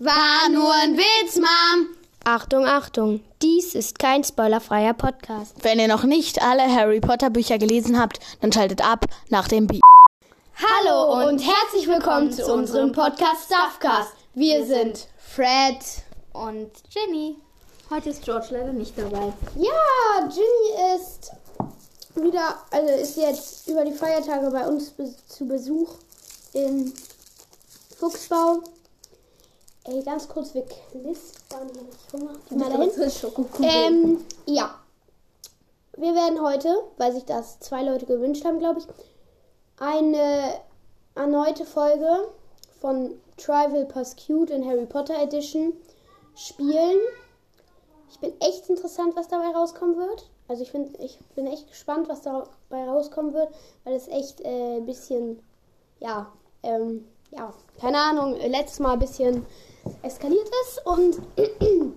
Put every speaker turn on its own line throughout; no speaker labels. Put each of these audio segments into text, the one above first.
War nur ein Witz, Mom.
Achtung, Achtung, dies ist kein spoilerfreier Podcast.
Wenn ihr noch nicht alle Harry Potter Bücher gelesen habt, dann schaltet ab nach dem Beat.
Hallo und herzlich willkommen zu unserem Podcast Stuffcast. Wir sind Fred
und Jenny. Heute ist George leider nicht dabei.
Ja, Ginny ist wieder, also ist jetzt über die Feiertage bei uns be zu Besuch in Fuchsbau. Ey, ganz kurz, wir knispern hier nicht Hunger. Mal dahin. Ähm, ja. Wir werden heute, weil sich das zwei Leute gewünscht haben, glaube ich, eine erneute Folge von Trivial Pursuit in Harry Potter Edition spielen. Ich bin echt interessant, was dabei rauskommen wird. Also ich, find, ich bin echt gespannt, was dabei rauskommen wird, weil es echt äh, ein bisschen, ja, ähm, ja, keine Ahnung, letztes Mal ein bisschen eskaliert ist. Und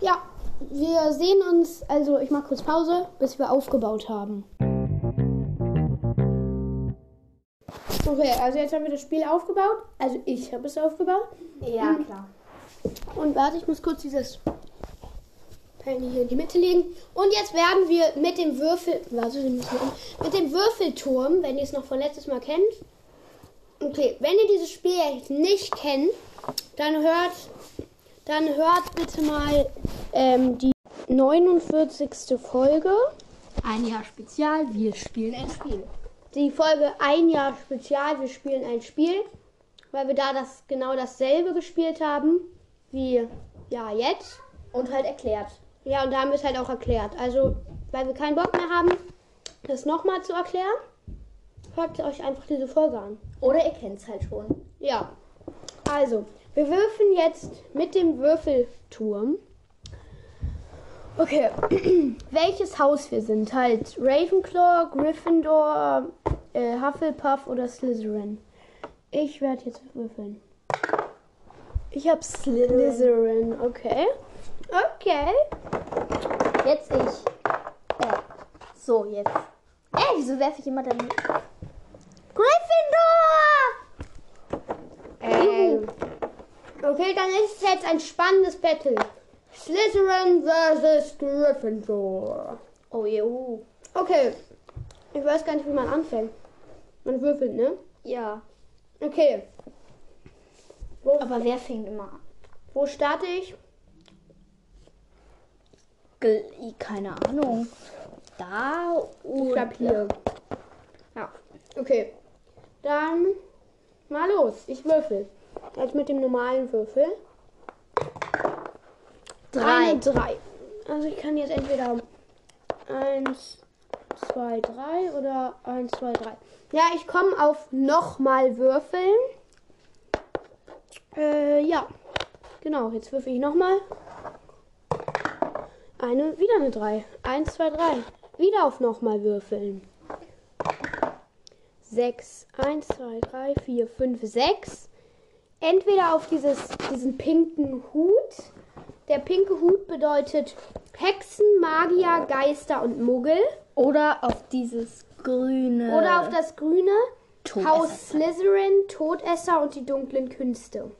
ja, wir sehen uns, also ich mache kurz Pause, bis wir aufgebaut haben. Okay, also jetzt haben wir das Spiel aufgebaut. Also ich habe es aufgebaut.
Ja, klar.
Und warte, ich muss kurz dieses Penny hier in die Mitte legen. Und jetzt werden wir mit dem Würfel, warte, mit dem Würfelturm, wenn ihr es noch von letztes Mal kennt. Okay, wenn ihr dieses Spiel jetzt nicht kennt, dann hört, dann hört bitte mal ähm, die 49. Folge.
Ein Jahr Spezial, wir spielen ein Spiel.
Die Folge ein Jahr Spezial, wir spielen ein Spiel, weil wir da das genau dasselbe gespielt haben wie ja jetzt.
Und halt erklärt.
Ja, und da haben wir es halt auch erklärt. Also, weil wir keinen Bock mehr haben, das nochmal zu erklären, hört euch einfach diese Folge an.
Oder ihr kennt es halt schon.
Ja. Also, wir würfeln jetzt mit dem Würfelturm. Okay, welches Haus wir sind? Halt Ravenclaw, Gryffindor, äh, Hufflepuff oder Slytherin? Ich werde jetzt würfeln. Ich habe Slytherin. Okay. Okay.
Jetzt ich. Äh, so, jetzt. Ey, wieso werfe ich immer dann. Gryffindor!
Ähm. Okay, dann ist es jetzt ein spannendes Battle. Slytherin versus Gryffindor.
Oh, jo.
Okay. Ich weiß gar nicht, wie man anfängt. Man würfelt, ne?
Ja.
Okay. Wo,
Aber wer fängt immer an?
wo starte ich?
Keine Ahnung. Da
Ich
und
glaube hier. Ja. Okay. Dann mal los. Ich würfel. Jetzt mit dem normalen Würfel.
Drei.
Eine drei. Also ich kann jetzt entweder eins, zwei, drei oder eins, zwei, drei. Ja, ich komme auf nochmal würfeln. Äh, ja. Genau, jetzt würfel ich nochmal. Eine, wieder eine drei. Eins, zwei, drei. Wieder auf nochmal würfeln. Sechs. Eins, zwei, drei, vier, fünf, sechs. Entweder auf dieses, diesen pinken Hut. Der pinke Hut bedeutet Hexen, Magier, Geister und Muggel.
Oder auf dieses grüne.
Oder auf das grüne
Todesser.
Haus Slytherin, Todesser und die dunklen Künste.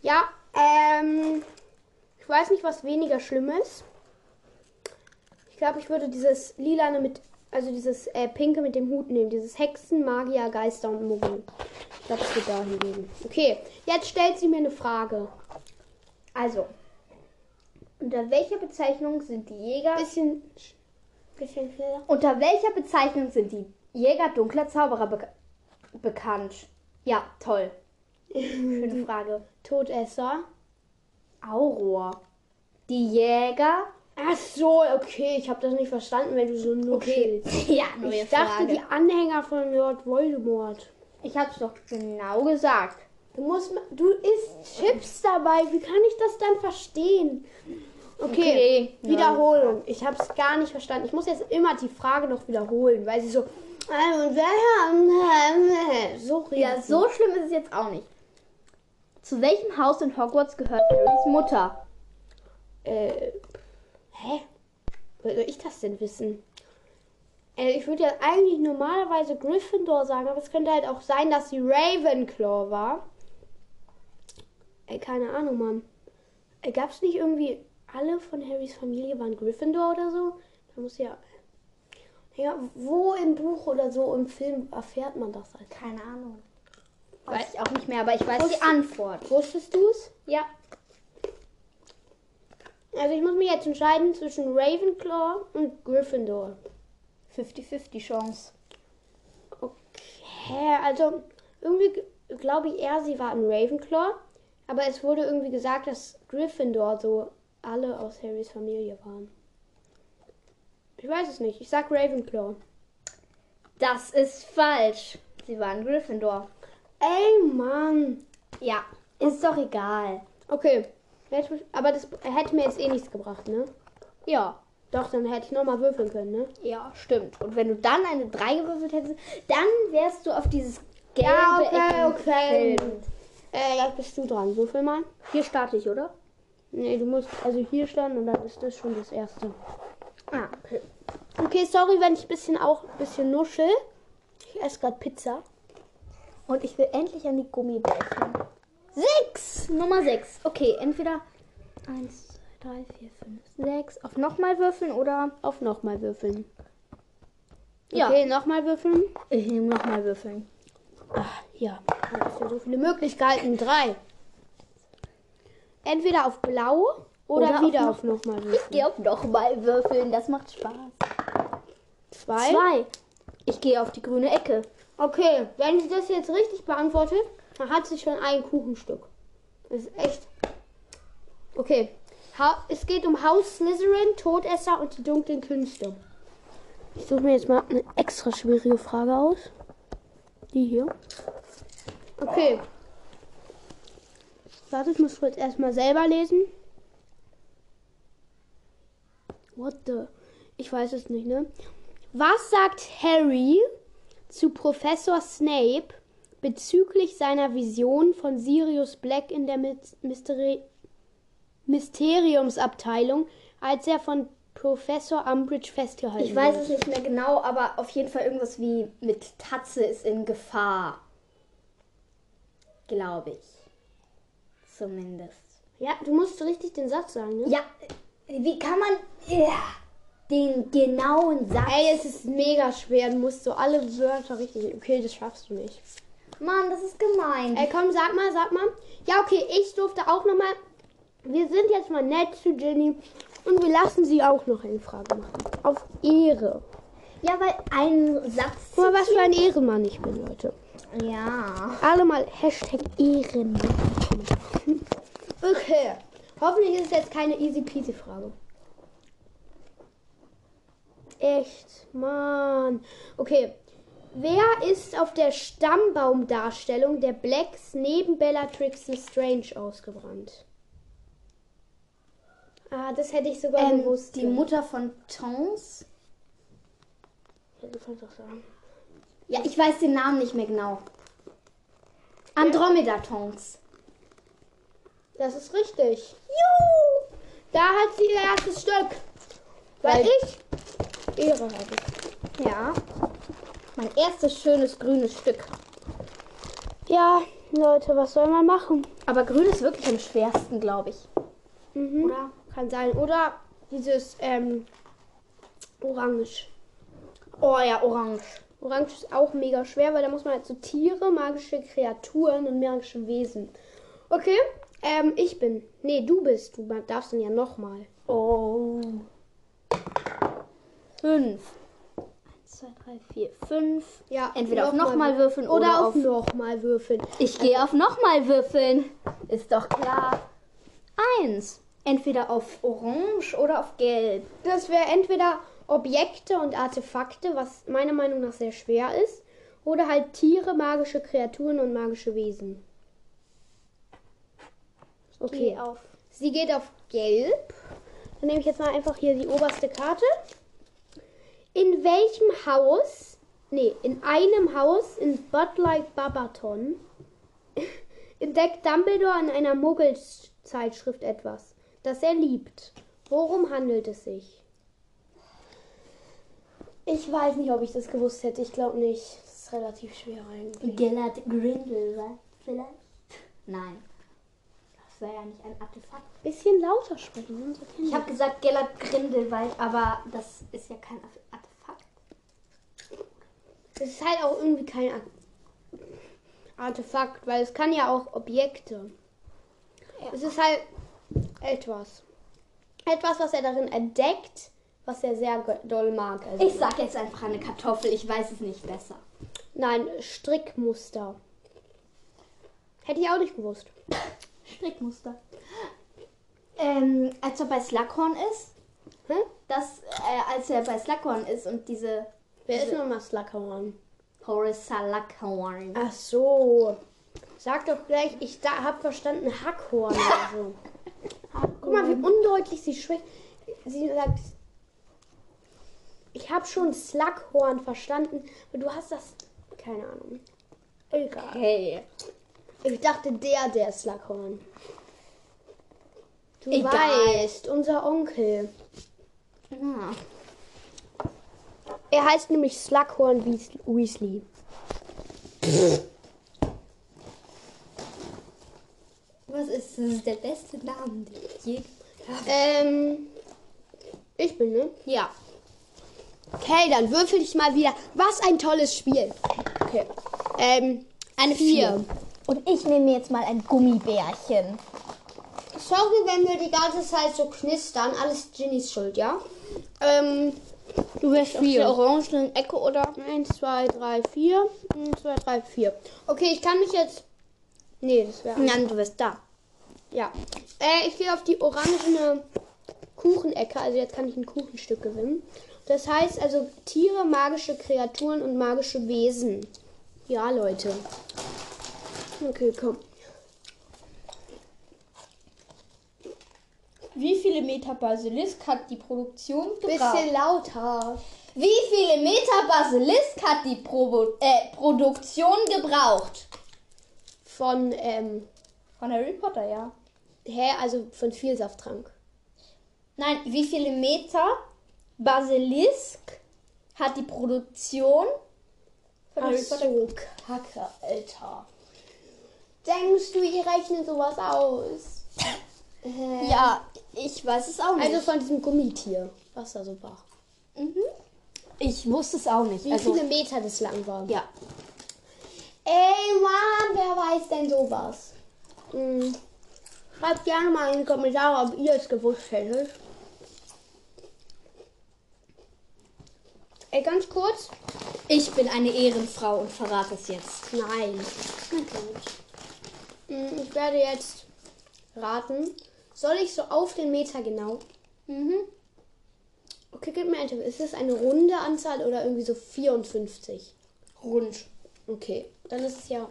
Ja, ähm, ich weiß nicht, was weniger schlimm ist. Ich glaube, ich würde dieses lilane mit, also dieses äh, pinke mit dem Hut nehmen. Dieses Hexen, Magier, Geister und Muggel. Es wird dahin gehen. Okay, jetzt stellt sie mir eine Frage.
Also. Unter welcher Bezeichnung sind die Jäger.
Bisschen, bisschen schneller.
Unter welcher Bezeichnung sind die Jäger dunkler Zauberer beka bekannt? Ja, toll. Schöne Frage.
Todesser.
Auror. Die Jäger.
Ach so, okay, ich habe das nicht verstanden, wenn du so nur chillst.
Ja, neue
Ich dachte,
Frage.
die Anhänger von Lord Voldemort.
ich hab's doch genau gesagt.
Du musst, du isst Chips dabei. Wie kann ich das dann verstehen? Okay,
Okay,
Wiederholung. Ich habe es gar nicht verstanden. Ich muss jetzt immer die Frage noch wiederholen, weil sie so. "Ähm, wer- So
Ja, so schlimm ist es jetzt auch nicht. Zu welchem Haus in Hogwarts gehört Harrys Mutter?
Äh, hä? Woher soll ich das denn wissen? Äh, ich würde ja eigentlich normalerweise Gryffindor sagen, aber es könnte halt auch sein, dass sie Ravenclaw war. Ey, keine Ahnung, Mann. Ey, gab's nicht irgendwie alle von Harrys Familie waren Gryffindor oder so? Da muss ja. Ja, wo im Buch oder so im Film erfährt man das halt?
Keine Ahnung. Weiß ich auch nicht mehr, aber ich weiß die Antwort.
Wusstest du's?
Ja.
Also ich muss mich jetzt entscheiden zwischen Ravenclaw und Gryffindor.
50-50 Chance.
Okay, also irgendwie glaube ich eher, sie war ein Ravenclaw. Aber es wurde irgendwie gesagt, dass Gryffindor so alle aus Harrys Familie waren. Ich weiß es nicht. Ich sag Ravenclaw.
Das ist falsch. Sie waren Gryffindor.
Ey, Mann.
Ja, ist doch egal.
Okay. Aber das hätte mir jetzt eh nichts gebracht, ne?
Ja.
Doch, dann hätte ich nochmal würfeln können, ne?
Ja, stimmt. Und wenn du dann eine 3 gewürfelt hättest, dann wärst du auf dieses gelbe
Ja, okay,
Ecken
okay.
gefilmt.
Äh, jetzt bist du dran. Würfel mal.
Hier starte ich, oder?
Nee, du musst also hier standen und dann ist das schon das erste.
Ah, okay.
Okay, sorry, wenn ich ein bisschen auch ein bisschen nuschel. Ich esse gerade Pizza.
Und ich will endlich an die Gummibärchen. Sechs! Nummer sechs. Okay, entweder eins, zwei, drei, vier, fünf, sechs. Auf nochmal würfeln oder
Auf nochmal würfeln.
Ja.
Okay, nochmal würfeln.
ich nehme nochmal würfeln.
Ach, ja, da hast du so viele Möglichkeiten. Drei. Entweder auf blau oder,
Oder auf
wieder
noch-
auf nochmal
Ich
würfeln.
gehe auf nochmal würfeln, das macht Spaß.
Zwei.
Zwei. Ich gehe auf die grüne Ecke.
Okay, wenn sie das jetzt richtig beantwortet, dann hat sie schon ein Kuchenstück. Das ist echt. Okay. Ha es geht um Haus Slytherin, Todesser und die dunklen Künste. Ich suche mir jetzt mal eine extra schwierige Frage aus. Die hier. Okay. Warte, ich muss kurz erstmal selber lesen. What the? Ich weiß es nicht, ne? Was sagt Harry zu Professor Snape bezüglich seiner Vision von Sirius Black in der Mys- Mysteri Mysteriumsabteilung, als er von Professor Umbridge festgehalten
Ich weiß es nicht mehr genau, aber auf jeden Fall irgendwas wie mit Tatze ist in Gefahr. Glaube ich. Zumindest.
Ja, du musst richtig den Satz sagen, ne?
Ja, wie kann man ja, den genauen Satz.
Ey, es ist mega schwer. Du musst so alle Wörter richtig. Okay, das schaffst du nicht.
Mann, das ist gemein.
Ey, komm, sag mal, sag mal. Ja, okay, ich durfte auch nochmal. Wir sind jetzt mal nett zu Ginny und wir lassen sie auch noch eine Frage machen. Auf Ehre.
Ja, weil ein Satz.
Guck mal, was für ein Ehrenmann ich bin, Leute.
Ja.
Alle mal Hashtag Ehrenmann. Okay. Hoffentlich ist es jetzt keine easy peasy Frage. Echt, Mann. Okay. Wer ist auf der Stammbaumdarstellung der Blacks neben Bellatrix Strange ausgebrannt? Ah, das hätte ich sogar
Ähm,
gewusst.
die Mutter von Tons.
Ja,
ich weiß den Namen nicht mehr genau. Andromeda Tons.
Das ist richtig. Juhu! Da hat sie ihr erstes Stück. Weil,
Weil-
ich Ehre habe.
Ja. Mein erstes schönes grünes Stück.
Ja, Leute, was soll man machen?
Aber grün ist wirklich am schwersten, glaube ich.
Mhm.
Oder?
Kann sein. Oder dieses ähm, Orange.
Oh ja, orange.
Orange ist auch mega schwer, weil da muss man halt so Tiere, magische Kreaturen und magische Wesen. Okay, ähm, ich bin. Nee, du bist. Du darfst dann ja nochmal.
Oh. Fünf. Eins, zwei, drei, vier, fünf.
Ja,
Entweder auf
nochmal
würfeln
Oder,
oder
auf
auf.
nochmal würfeln.
Ich gehe auf nochmal würfeln. Ist doch klar. Eins. Entweder auf orange oder auf gelb.
Das wäre entweder Objekte und Artefakte, was meiner Meinung nach sehr schwer ist, oder halt Tiere, magische Kreaturen und magische Wesen. Okay. Sie geht auf Gelb. Dann nehme ich jetzt mal einfach hier die oberste Karte. In welchem Haus, nee, in einem Haus in Budlight Babaton entdeckt Dumbledore in einer Muggelzeitschrift etwas, das er liebt. Worum handelt es sich? Ich weiß nicht, ob ich das gewusst hätte. Ich glaube nicht. Das ist relativ schwer eigentlich.
Gellert Grindel, vielleicht? Nein. Das wäre ja nicht ein Artefakt.
Bisschen lauter sprechen.
Ich habe gesagt Gellert Grindelwald, aber das ist ja kein Artefakt.
Es ist halt auch irgendwie kein Ar- Artefakt, weil es kann ja auch Objekte. Es ist halt etwas. Etwas, was er darin entdeckt, was er sehr doll mag. Also
Ich sag jetzt einfach eine Kartoffel, ich weiß es nicht besser.
Nein, Strickmuster. Hätte ich auch nicht gewusst.
Strickmuster. Ähm, als er bei Slughorn ist,
Hm?
das, äh, als er bei Slughorn ist und diese
Wer ist nochmal Slughorn?
Horace Slughorn.
Ach so. Sag doch gleich, ich da, hab verstanden Hackhorn oder so. Guck mal, wie undeutlich sie spricht. Sie sagt, ich habe schon Slughorn verstanden, aber du hast das, keine Ahnung. Egal.
Hey.
Ich dachte, der, der Slughorn. Du
Egal.
weißt, unser Onkel.
Ja.
Er heißt nämlich Slughorn Weas- Weasley.
Was ist das? ist der beste Name, den ich je
Ähm, ich bin, ne?
Ja.
Okay, dann würfel ich mal wieder. Was ein tolles Spiel. Okay. Ähm,
Eine
vier.
Und ich nehme mir jetzt mal ein Gummibärchen.
Sorry, wenn wir die ganze Zeit so knistern. Alles Ginnys Schuld, ja? Ähm, du wirst
Die
vier.
orangenen Ecke oder?
Eins, zwei, drei, vier. Eins, zwei, drei, vier. Okay, ich kann mich jetzt. Nee, das wäre.
Nein, du bist da.
Ja. Äh, ich gehe auf die orangene Kuchenecke. Also jetzt kann ich ein Kuchenstück gewinnen. Das heißt also Tiere, magische Kreaturen und magische Wesen. Ja, Leute. Okay, komm.
Wie viele Meter Basilisk hat die Produktion
Bisschen lauter.
Wie viele Meter Basilisk hat die Probo äh, Produktion gebraucht?
Von, ähm,
Von Harry Potter, ja.
hä, also von Vielsafttrank.
Nein, wie viele Meter Basilisk hat die Produktion von
Ach
Harry Potter
so,
Kacke, Alter.
Denkst du, ihr rechnet sowas aus?
Ja, ich weiß es auch nicht.
Also von diesem Gummitier, was da so war.
ich wusste es auch nicht.
Wie
also,
viele Meter das lang war.
ja.
Ey, Mann, wer weiß denn sowas? Hm. Schreibt gerne mal in die Kommentare, ob ihr es gewusst hättet. Ey, ganz kurz.
Ich bin eine Ehrenfrau und verrate es jetzt.
Nein. Hm, Ich werde jetzt raten. Soll ich so auf den Meter genau?
Mhm.
Okay, gib mir ein Tipp. Ist das eine runde Anzahl oder irgendwie so 54?
Rund.
Okay, dann ist es ja.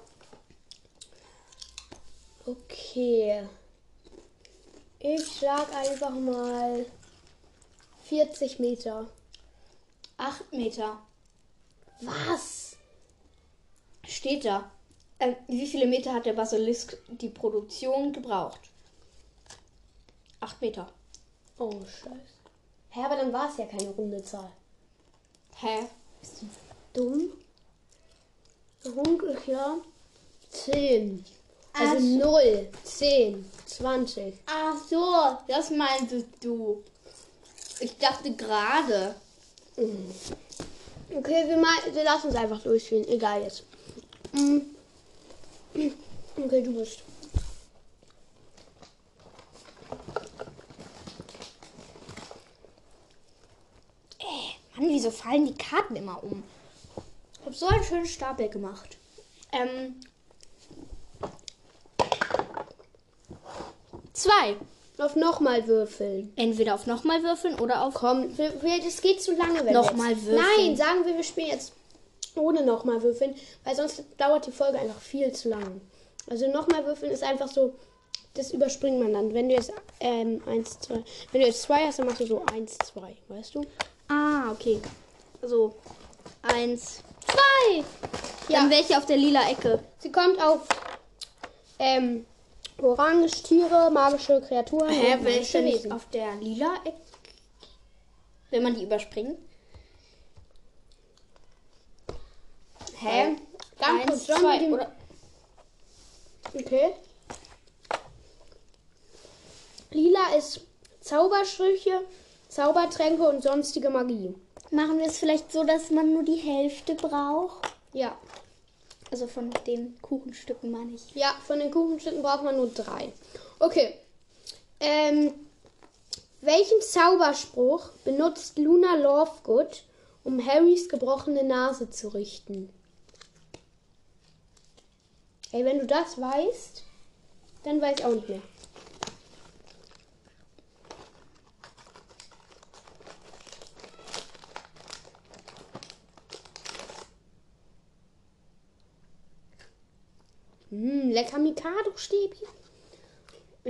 Okay. Ich schlag einfach mal 40 Meter.
Acht Meter.
Was?
Steht da. Ähm, wie viele Meter hat der Basilisk die Produktion gebraucht? Acht Meter.
Oh, scheiße. Hä, aber dann war es ja keine runde Zahl.
Hä?
Dumm? Rund ist ja 10. Also
Ach so.
0, 10, 20.
Ach so, das meintest du. Ich dachte gerade.
Okay, wir, mal, wir lassen es einfach durchspielen. Egal jetzt. Mm. Okay, du bist.
Mann, wieso fallen die Karten immer um? Ich habe so einen schönen Stapel gemacht. Ähm. Zwei.
Auf nochmal würfeln.
Entweder auf nochmal würfeln oder auf.
Komm, das geht zu lange, wenn
Nochmal würfeln.
Nein, sagen wir, wir spielen jetzt ohne nochmal würfeln, weil sonst dauert die Folge einfach viel zu lang. Also nochmal würfeln ist einfach so, das überspringt man dann. Wenn du jetzt ähm, eins, zwei, wenn du jetzt zwei hast, dann machst du so eins, zwei, weißt du?
Ah, okay. Also. Eins, zwei. Dann wäre ich auf der lila Ecke.
Sie kommt auf ähm, Orange, Tiere, magische Kreaturen.
Hä, denn nicht
Wesen.
auf der lila Ecke? Wenn man die überspringt. Hä?
Ganz
Eins,
kurz, sollen
zwei, oder?
Okay. Lila ist Zaubersprüche, Zaubertränke und sonstige Magie.
Machen wir es vielleicht so, dass man nur die Hälfte braucht?
Ja.
Also von den Kuchenstücken meine ich.
Ja, von den Kuchenstücken braucht man nur drei. Okay. Ähm, welchen Zauberspruch benutzt Luna Lovegood, um Harrys gebrochene Nase zu richten? Ey, wenn du das weißt, dann weiß ich auch nicht mehr. Hm, lecker Mikado-Stäbchen.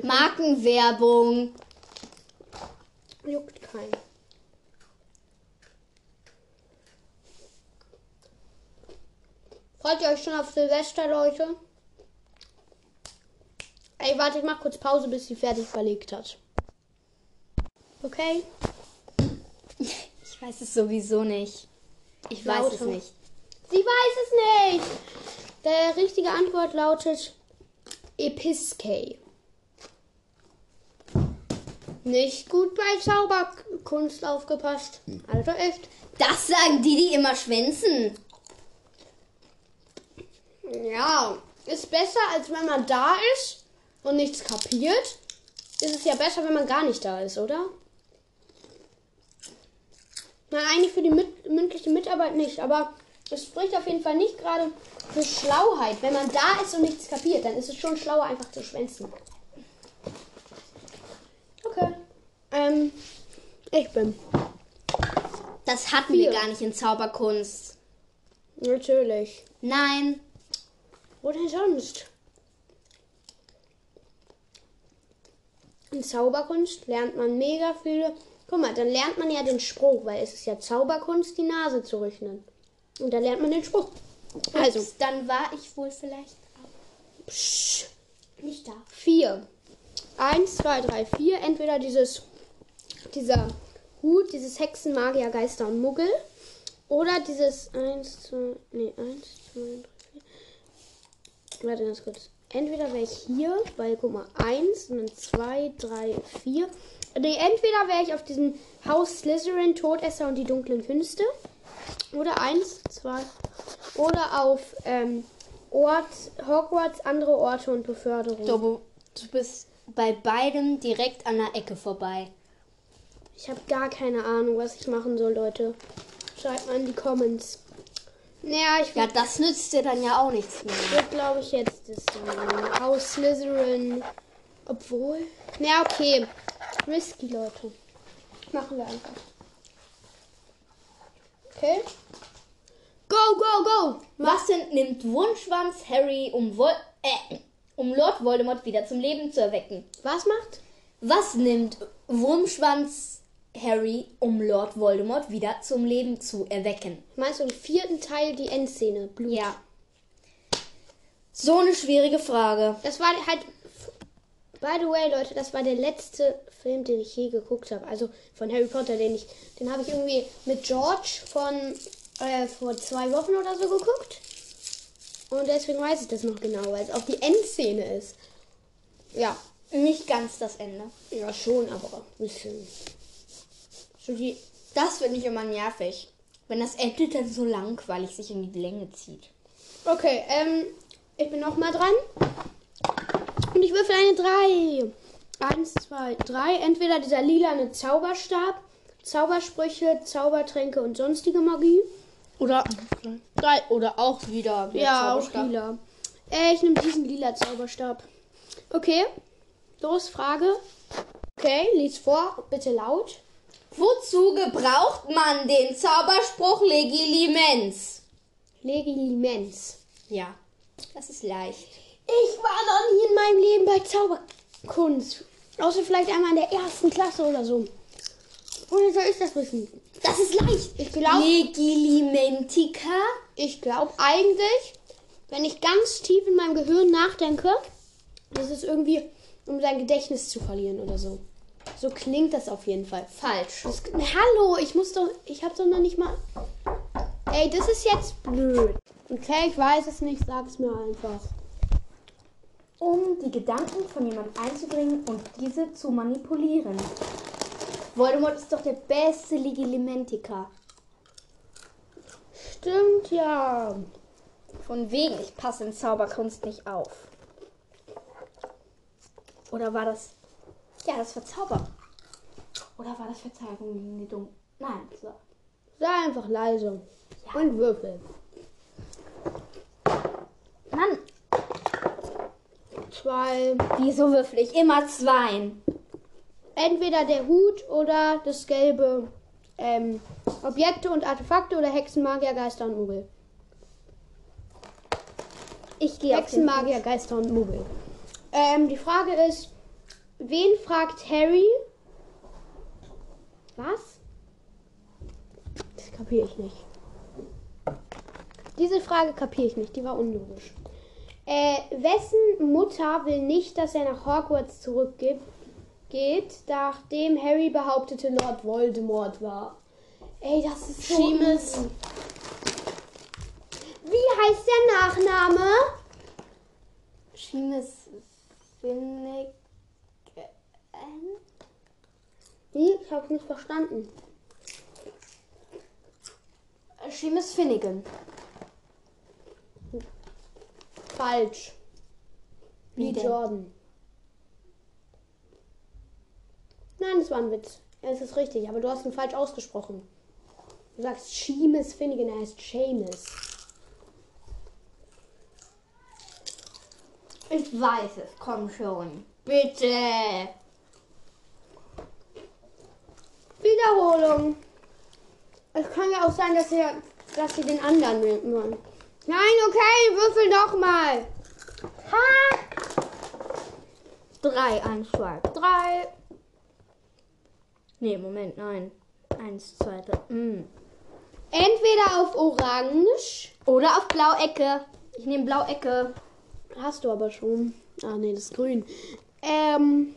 Markenwerbung.
Juckt keinen. Freut ihr euch schon auf Silvester, Leute? Ey, warte, ich mach kurz Pause, bis sie fertig verlegt hat. Okay?
Ich weiß es sowieso nicht. Ich weiß es
Lauter.
nicht.
Sie weiß es nicht. Der richtige Antwort lautet Episkei. Nicht gut bei Zauberkunst aufgepasst. Also echt.
Das sagen die, die immer schwänzen.
Ja, ist besser, als wenn man da ist und nichts kapiert. Ist es ja besser, wenn man gar nicht da ist, oder? Na, eigentlich für die mit mündliche Mitarbeit nicht, aber es spricht auf jeden Fall nicht gerade für Schlauheit. Wenn man da ist und nichts kapiert, dann ist es schon schlauer, einfach zu schwänzen. Okay. Ähm, ich bin.
Das hatten
Vier.
wir gar nicht in Zauberkunst.
Natürlich.
Nein.
Wo denn sonst? In Zauberkunst lernt man mega viele. Guck mal, dann lernt man ja den Spruch, weil es ist ja Zauberkunst, die Nase zu rechnen. Und da lernt man den Spruch. Also,
Ups, dann war ich wohl vielleicht
psch,
nicht da.
vier. Eins, zwei, drei, vier. Entweder dieses, dieser Hut, dieses Hexen, Magier, Geister und Muggel. Oder dieses eins, zwei, nee, eins, zwei, drei, vier. Warte ganz kurz. Entweder wäre ich hier, weil guck mal, eins und dann zwei, drei, vier. Nee, entweder wäre ich auf diesem Haus Slytherin, Todesser und die dunklen Künste. Oder eins, zwei. Oder auf ähm, Ort, Hogwarts, andere Orte und Beförderung.
Du, du bist bei beidem direkt an der Ecke vorbei.
Ich habe gar keine Ahnung, was ich machen soll, Leute. Schreibt mal in die Comments. Naja, ich
Ja,
würde,
das nützt dir dann ja auch nichts mehr.
glaube ich, jetzt das ähm, Haus Slytherin. Obwohl. Na, okay. Risky, Leute. Machen wir einfach. Okay. Go, go, go!
Was denn nimmt Wunschwanz Harry, um, Vol äh, um Lord Voldemort wieder zum Leben zu erwecken?
Was macht?
Was nimmt Wurmschwanz Harry, um Lord Voldemort wieder zum Leben zu erwecken?
Meinst du im vierten Teil die Endszene? Blut.
Ja. So eine schwierige Frage.
Das war halt. By the way, Leute, das war der letzte Film, den ich je geguckt habe. Also von Harry Potter, den ich. Den habe ich irgendwie mit George von äh, vor zwei Wochen oder so geguckt. Und deswegen weiß ich das noch genau, weil es auch die Endszene ist. Ja.
Nicht ganz das Ende.
Ja, schon, aber ein bisschen.
Das finde ich immer nervig. Wenn das Ende dann so langweilig sich in die Länge zieht.
Okay, ähm, ich bin noch mal dran. Und ich würfel eine 3. Eins, zwei, drei. Entweder dieser lilane Zauberstab, Zaubersprüche, Zaubertränke und sonstige Magie.
Oder, drei, oder auch wieder. der
Ja, auch lila. Äh, ich nehme diesen lila Zauberstab. Okay, los, Frage. Okay, lies vor, bitte laut.
Wozu gebraucht man den Zauberspruch Legilimens?
Legilimens.
Ja, das ist leicht.
Ich war noch nie in meinem Leben bei Zauberkunst. Außer vielleicht einmal in der ersten Klasse oder so. Woher soll ich das wissen?
Das ist leicht.
Ich glaube,
Legilimentica?
ich glaube eigentlich, wenn ich ganz tief in meinem Gehirn nachdenke, das ist irgendwie, um sein Gedächtnis zu verlieren oder so. So klingt das auf jeden Fall.
Falsch.
Das, hallo, ich muss doch, ich habe doch noch nicht mal. Ey, das ist jetzt blöd. Okay, ich weiß es nicht, sag's mir einfach.
Um die Gedanken von jemandem einzubringen und diese zu manipulieren. Voldemort ist doch der beste Legilimentiker.
Stimmt ja.
Von wegen, ich passe in Zauberkunst nicht auf. Oder war das. Ja, das war Zauber. Oder war das Verteidigung gegen die Dumm? Nein, so.
Sei einfach leise. Und würfel.
Mann,
Zwei.
wieso würfel ich immer zwei?
Entweder der Hut oder das gelbe ähm, Objekte und Artefakte oder Hexen, Magier, Geister und Muggel.
Ich gehe auf
Hexen,
den
Magier, Geister und Muggel. Ähm, die Frage ist, wen fragt Harry? Was? Das kapiere ich nicht. Diese Frage kapiere ich nicht, die war unlogisch. Äh, wessen Mutter will nicht, dass er nach Hogwarts zurückgeht, geht, nachdem Harry behauptete, Lord Voldemort war? Ey, das ist so... Easy. Wie heißt der Nachname?
Seamus Finnegan.
Wie? Ich hab's nicht verstanden.
Seamus Finnegan.
Falsch.
Wie
Wie? Jordan. Nein, das war ein Witz. Ja, Es ist richtig, aber du hast ihn falsch ausgesprochen. Du sagst Seamus Finnegan, er heißt Seamus.
Ich weiß es, komm schon. Bitte.
Wiederholung. Es kann ja auch sein, dass ihr, dass sie den anderen nehmen. Nein, okay, würfel noch mal.
Ha! Drei, eins, zwei, drei. Nee, Moment, nein. Eins, zwei, drei. Mm.
Entweder auf Orange.
Oder auf Blauecke. Ich nehme Blauecke.
Hast du aber schon. Ah, nee, das ist grün. Ähm.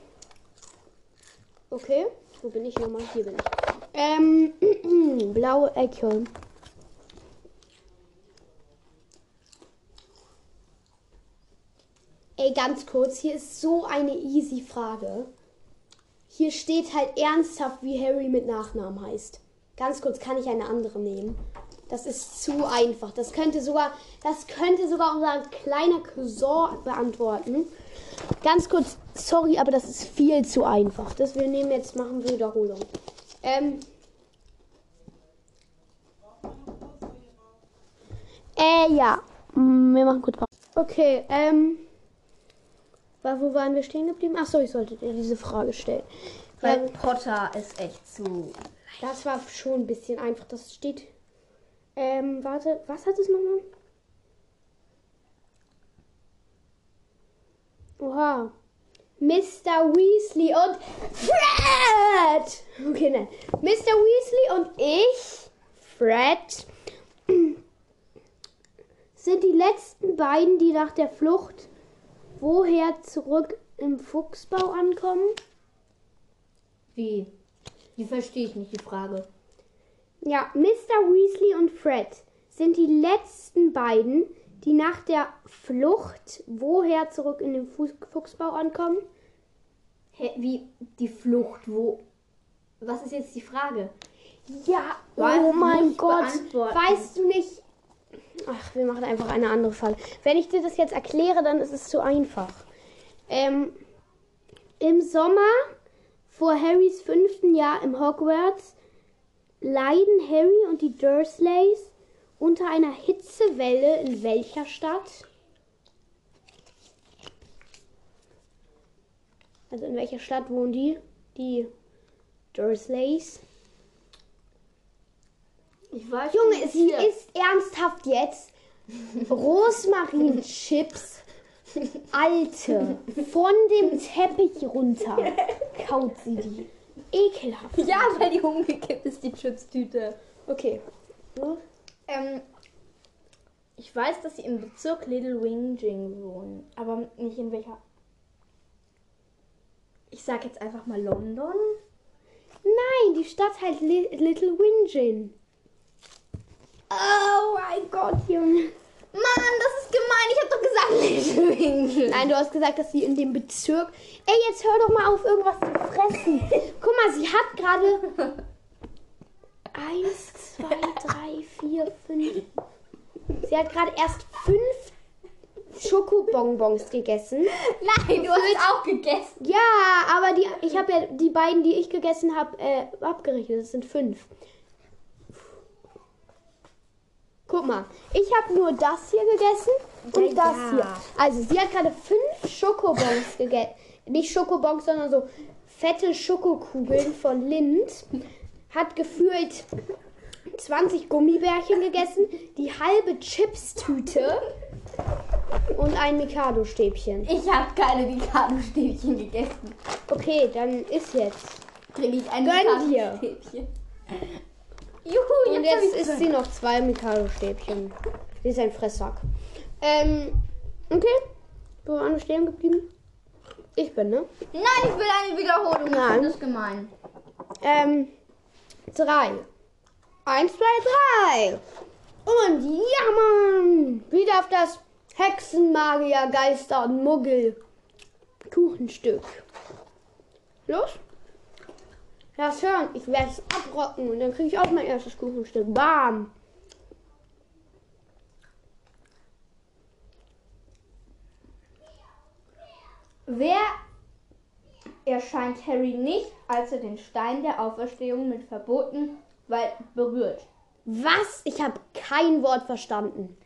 Okay. Wo bin ich nochmal? Hier bin ich. Ähm. blaue Ecke. Ey, ganz kurz. Hier ist so eine easy Frage. Hier steht halt ernsthaft, wie Harry mit Nachnamen heißt. Ganz kurz, kann ich eine andere nehmen? Das ist zu einfach. Das könnte sogar, das könnte sogar unser kleiner Cousin beantworten. Ganz kurz, sorry, aber das ist viel zu einfach. Das wir nehmen jetzt, machen wir Wiederholung. Ähm. Äh, ja. Mm, Wir machen kurz Pause. Okay, ähm. Wa- Wo waren wir stehen geblieben? Achso, ich sollte dir diese Frage stellen.
Weil
Weil
Potter ist echt zu.
das war schon ein bisschen einfach. Das steht. Ähm, warte, was hat es nochmal? Oha. Mr. Weasley und Fred! Okay, nein. Mr. Weasley und ich, Fred, sind die letzten beiden, die nach der Flucht woher zurück im Fuchsbau ankommen.
Wie? Die verstehe ich nicht, die Frage.
Ja, Mr. Weasley und Fred sind die letzten beiden, die nach der Flucht woher zurück in den Fuchsbau ankommen.
Hä, wie die Flucht, wo. Was ist jetzt die Frage?
Ja,
Weiß
oh mein Gott. Weißt du nicht? Ach, wir machen einfach eine andere Frage. Wenn ich dir das jetzt erkläre, dann ist es zu einfach. Ähm, Im Sommer vor Harrys fünften Jahr im Hogwarts leiden Harry und die Dursleys unter einer Hitzewelle in welcher Stadt? Also in welcher Stadt wohnen die? Die Dursleys.
Ich weiß
Junge, sie
Hier.
isst ernsthaft jetzt Rosmarinchips. Alte. Von dem Teppich runter. Kaut sie die. Ekelhaft.
Ja, weil die umgekippt ist, die Chipstüte.
Okay.
Ähm, ich weiß, dass sie im Bezirk Little Wingjing wohnen, aber nicht in welcher. Ich sag jetzt einfach mal London.
Nein, die Stadt heißt Li Little Wingin. Oh mein Gott, Junge.
Mann, das ist gemein. Ich hab doch gesagt, Little Winkel.
Nein, du hast gesagt, dass sie in dem Bezirk. Ey, jetzt hör doch mal auf, irgendwas zu fressen. Guck mal, sie hat gerade. Eins, zwei, drei, vier, fünf. Sie hat gerade erst fünf Schokobonbons gegessen.
Nein, du hast auch gegessen.
Ja, aber die, ich habe ja die beiden, die ich gegessen habe, äh, abgerechnet. Das sind fünf. Guck mal, ich habe nur das hier gegessen und
Ja,
das
ja.
hier. Also sie hat gerade fünf Schokobons gegessen. Nicht Schokobons, sondern so fette Schokokugeln von Lind. Hat gefühlt 20 Gummibärchen gegessen, die halbe Chips-Tüte und ein Mikado-Stäbchen.
Ich habe keine Mikado-Stäbchen gegessen.
Okay, dann ist jetzt.
Kriege ich ein. Mikado-Stäbchen. Juhu,
Und
jetzt,
isst sie noch zwei Mikado-Stäbchen. Sie ist ein Fresssack. Ähm, okay. Wo waren wir stehen geblieben? Ich bin, ne?
Nein, ich will eine Wiederholung.
Nein.
Das ist gemein.
Ähm, drei. Eins, zwei, drei. Und ja, Mann. Wieder auf das Hexenmagier, Geister und Muggel Kuchenstück. Los. Lass hören. Ich werde es abrocken und dann kriege ich auch mein erstes Kuchenstück. Bam.
Wer erscheint Harry nicht, als er den Stein der Auferstehung mit verboten weil berührt?
Was? Ich habe kein Wort verstanden.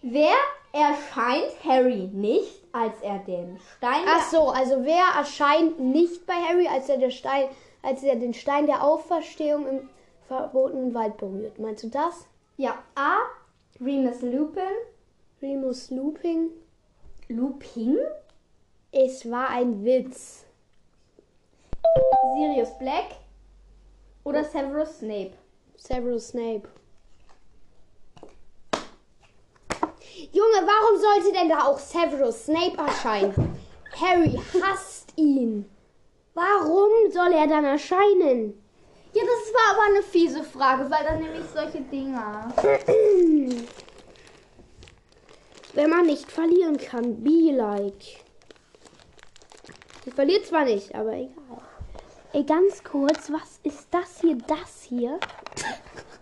Wer erscheint Harry nicht, als er den Stein
Ach so, also wer erscheint nicht bei Harry, als er, der Stein, als er den Stein der Auferstehung im verbotenen Wald berührt? Meinst du das?
Ja, A. Remus Lupin.
Remus Looping?
Lupin?
Es war ein Witz.
Sirius Black. Oder Severus Snape.
Severus Snape. Junge, warum sollte denn da auch Severus Snape erscheinen? Harry hasst. Warum soll er dann erscheinen?
Ja, das war aber eine fiese Frage, weil dann nämlich solche Dinger.
Wenn man nicht verlieren kann, be like. Sie verliert zwar nicht, aber egal. Ey, ganz kurz, was ist das hier? Das hier?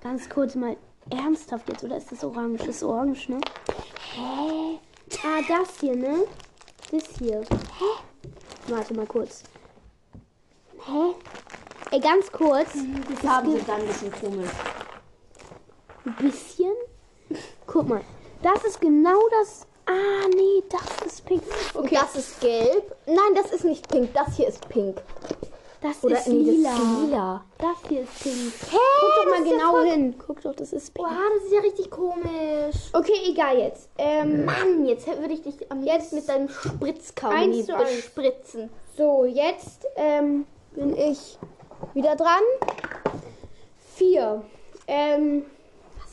Ganz kurz mal ernsthaft jetzt, oder ist das orange? Das ist orange, ne? Hä? Ah, das hier, ne? Das hier. Hä? Warte mal kurz. Hä? Ey, ganz kurz.
Die Farben sind dann ein bisschen komisch.
Ein bisschen. Guck mal. Das ist genau das. Ah, nee, das ist pink.
Okay. das ist gelb. Nein, das ist nicht pink. Das hier ist pink.
Das
Oder
ist
nee, das
lila.
ist lila.
Das hier ist pink.
Hä?
Guck doch
das
mal
ja
genau
voll-
hin. Guck doch, das ist pink.
Boah, das ist ja richtig komisch.
Okay, egal jetzt. Ähm,
Mann, jetzt würde ich dich am
Jetzt
mit deinem Spritzkaugummi bespritzen.
so, jetzt ähm, bin ich wieder dran. Vier. Ähm,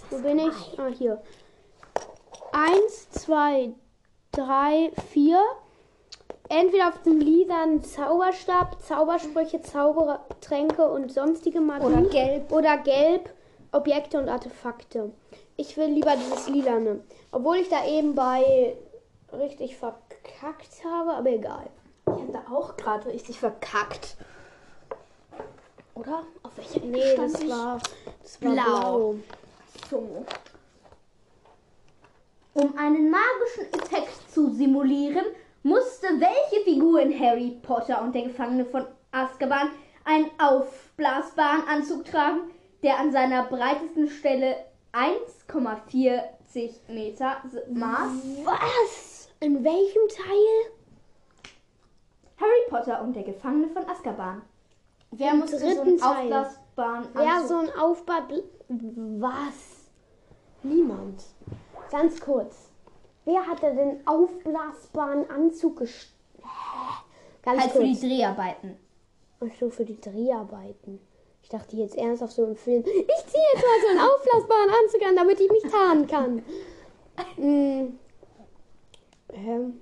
wo bin ich? Ah, hier. Eins, zwei, drei, vier. Entweder auf dem lilanen Zauberstab, Zaubersprüche, Zaubertränke und sonstige Magie.
Oder gelb.
Oder gelb, Objekte und Artefakte. Ich will lieber dieses lilane. Obwohl ich da eben bei richtig verkackt habe, aber egal.
Ich habe da auch gerade richtig verkackt. Oder? Auf welcher Ecke
Nee,
stand
das
ich?
war, das war
Blau.
blau.
So. Um einen magischen Effekt zu simulieren, musste welche Figur in Harry Potter und der Gefangene von Azkaban einen aufblasbaren Anzug tragen, der an seiner breitesten Stelle 1,40 Meter maß?
Was? In welchem Teil?
Harry Potter und der Gefangene von Azkaban. Wer
Im
musste so einen aufblasbaren
Wer so ein Aufbau. Was? Niemand. Ganz kurz. Wer hatte den aufblasbaren Anzug gest? Ganz
halt für die
kurz.
Dreharbeiten.
Ach so, für die Dreharbeiten. Ich dachte jetzt ernsthaft so im Film. Ich ziehe jetzt mal so einen aufblasbaren Anzug an, damit ich mich tarnen kann. Hm. Ähm.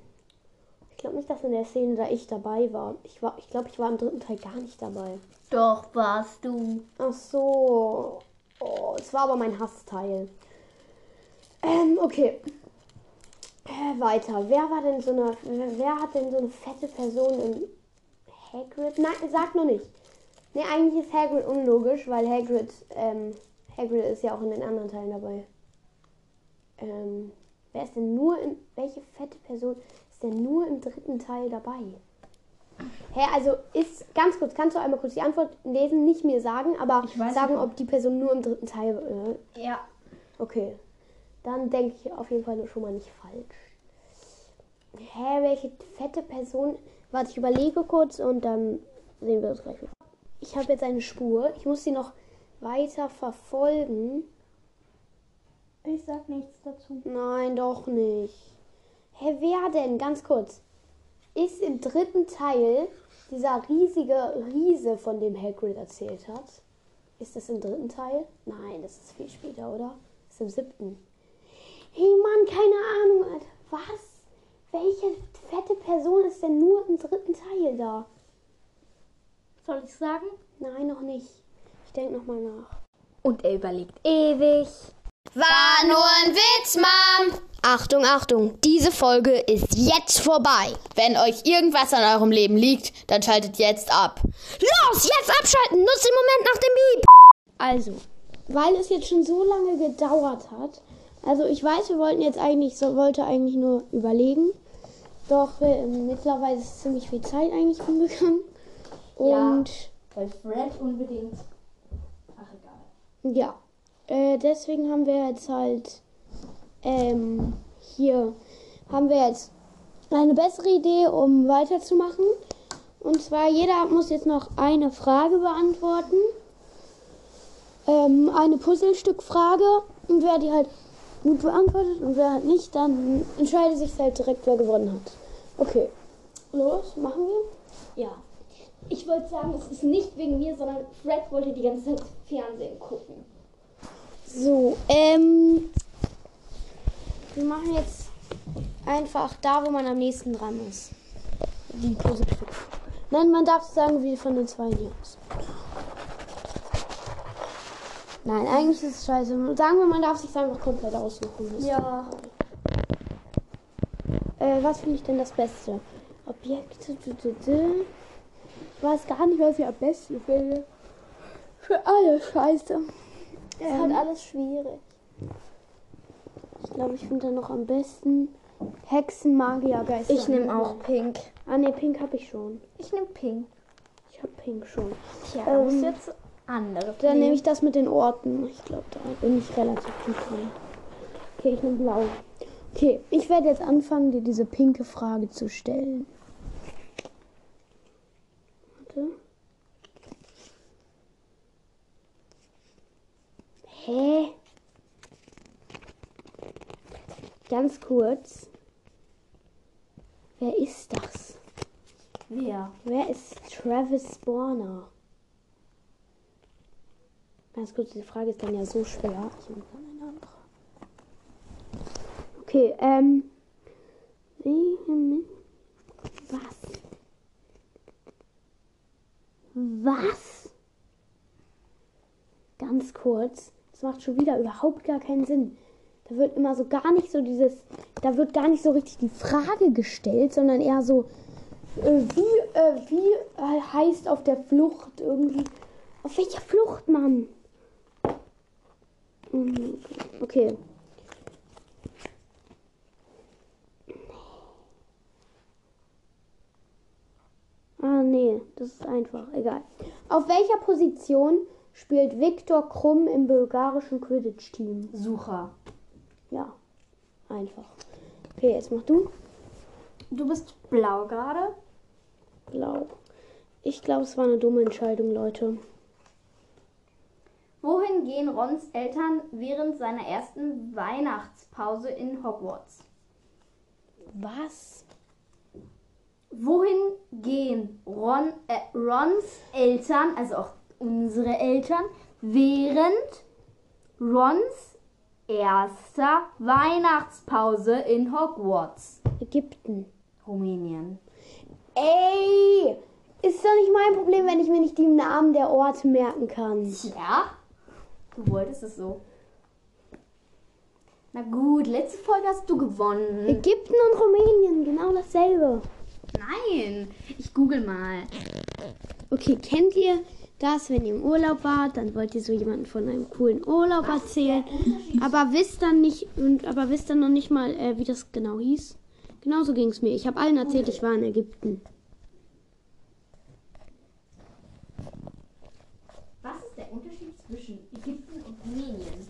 Ich glaube nicht, dass in der Szene da ich dabei war. Ich war, ich glaube, ich war im dritten Teil gar nicht dabei.
Doch, warst du.
Ach so. Oh, es war aber mein Hassteil. Ähm, okay. Äh, weiter. Wer war denn so eine. Wer, wer hat denn so eine fette Person im Hagrid? Nein, sag nur nicht. Ne, eigentlich ist Hagrid unlogisch, weil Hagrid. Ähm, Hagrid ist ja auch in den anderen Teilen dabei. Ähm, wer ist denn nur in. Welche fette Person ist denn nur im dritten Teil dabei? Hä, also ist ganz kurz, kannst du einmal kurz die Antwort lesen, nicht mir sagen, aber
Ich weiß
sagen,
nicht.
ob die Person nur im dritten Teil. Äh,
Ja.
Okay. Dann denke ich auf jeden Fall schon mal nicht falsch. Hä, welche fette Person? Warte, ich überlege kurz und dann sehen wir uns gleich wieder. Ich habe jetzt eine Spur. Ich muss sie noch weiter verfolgen.
Ich sag nichts dazu.
Nein, doch nicht. Hä, wer denn? Ganz kurz. Ist im dritten Teil dieser riesige Riese, von dem Hagrid erzählt hat? Ist das im dritten Teil? Nein, das ist viel später, oder? Das ist im siebten. Hey Mann, keine Ahnung, Alter. Was? Welche fette Person ist denn nur im dritten Teil da?
Soll ich sagen?
Nein, noch nicht. Ich denke nochmal nach.
Und er überlegt ewig.
War nur ein Witz, Mom. Achtung, Achtung, diese Folge ist jetzt vorbei.
Wenn euch irgendwas an eurem Leben liegt, dann schaltet jetzt ab.
Los, jetzt abschalten, nutzt den Moment nach dem Beep.
Also, weil es jetzt schon so lange gedauert hat. Also ich weiß, wir wollten jetzt eigentlich, so wollte eigentlich nur überlegen. Doch äh, mittlerweile ist ziemlich viel Zeit eigentlich umgegangen. Und
Weil Fred unbedingt. Ach, egal.
ja, äh, deswegen haben wir jetzt halt ähm, hier haben wir jetzt eine bessere Idee, um weiterzumachen. Und zwar jeder muss jetzt noch eine Frage beantworten. Ähm, eine Puzzlestückfrage. Und wer die halt gut beantwortet und wer halt nicht, dann entscheidet sich halt direkt, wer gewonnen hat. Okay. Los, machen wir?
Ja. Ich wollte sagen, es ist nicht wegen mir, sondern Fred wollte die ganze Zeit Fernsehen gucken.
So, ähm. Wir machen jetzt einfach da, wo man am nächsten dran ist. Die Puzzlestücke. Nein, man darf sagen, wie von den zwei hier ist. Nein, eigentlich ist es scheiße. Sagen wir, man darf sich einfach komplett aussuchen.
Ja.
Äh, was finde ich denn das Beste? Objekte. Ich weiß gar nicht, was ich am besten finde. Für alle Scheiße.
Es ist halt alles schwierig.
Ich glaube, ich finde dann noch am besten Hexen, Magier, Geister.
Ich nehme auch Pink.
Ah, ne, Pink habe ich schon.
Ich nehme Pink.
Ich habe Pink schon.
Tja,
Ähm,
du musst jetzt andere
Dann nehme ich das mit den Orten. Ich glaube, da bin ich relativ gut drin. Okay, ich nehme blau. Okay, ich werde jetzt anfangen, dir diese pinke Frage zu stellen. Warte. Hä? Ganz kurz. Wer ist das?
Wer?
Wer ist Travis Borner? Ganz kurz, die Frage ist dann ja so schwer. Okay, ähm. Was? Was? Ganz kurz. Das macht schon wieder überhaupt gar keinen Sinn. Da wird immer so gar nicht so dieses. Da wird gar nicht so richtig die Frage gestellt, sondern eher so. Äh, wie, äh, wie äh, heißt auf der Flucht irgendwie. Auf welcher Flucht, Mann? Mhm, Okay. Ah, nee, das ist einfach. Egal. Auf welcher Position spielt Viktor Krumm im bulgarischen Quidditch-Team?
Sucher.
Ja, einfach. Okay, jetzt mach du.
Du bist blau gerade.
Blau. Ich glaube, es war eine dumme Entscheidung, Leute.
Wohin gehen Rons Eltern während seiner ersten Weihnachtspause in Hogwarts?
Was?
Wohin gehen Ron, äh, Rons Eltern, also auch unsere Eltern, während Rons erster Weihnachtspause in Hogwarts?
Ägypten.
Rumänien.
Ey! Ist doch nicht mein Problem, wenn ich mir nicht die Namen der Orte merken kann.
Ja? Du wolltest es so. Na gut, letzte Folge hast du gewonnen.
Ägypten und Rumänien, genau dasselbe.
Nein, ich google mal.
Okay, kennt ihr das, wenn ihr im Urlaub wart, dann wollt ihr so jemanden von einem coolen Urlaub erzählen, aber wisst dann nicht und aber wisst dann noch nicht mal, äh, wie das genau hieß. Genauso ging es mir. Ich habe allen erzählt, ich war in Ägypten.
Was ist der Unterschied zwischen Ägypten und Rumänien?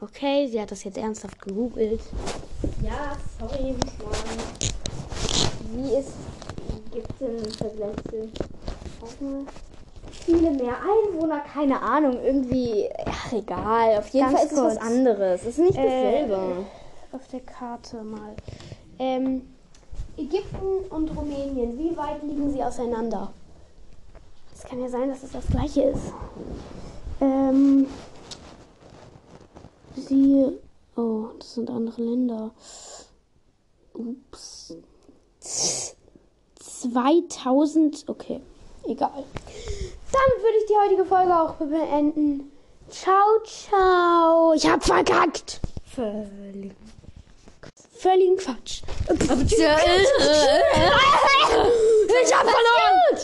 Okay, sie hat das jetzt ernsthaft gegoogelt.
Ja, sorry, Mann. Wie ist Ägypten im Vergleich zu viele mehr Einwohner? Keine Ahnung, irgendwie. Ach, egal. Auf jeden
Ganz
Fall ist es was
kurz.
anderes. Es ist nicht
Äh,
dasselbe.
Auf der Karte mal. Ähm, Ägypten und Rumänien, wie weit liegen sie auseinander? Es kann ja sein, dass es das gleiche ist. Ähm, sie. Oh, das sind andere Länder. Ups. 2000. Okay, egal. Damit würde ich die heutige Folge auch beenden. Ciao, ciao. Ich hab verkackt. Völlig. Völligen Quatsch. Ich hab verloren.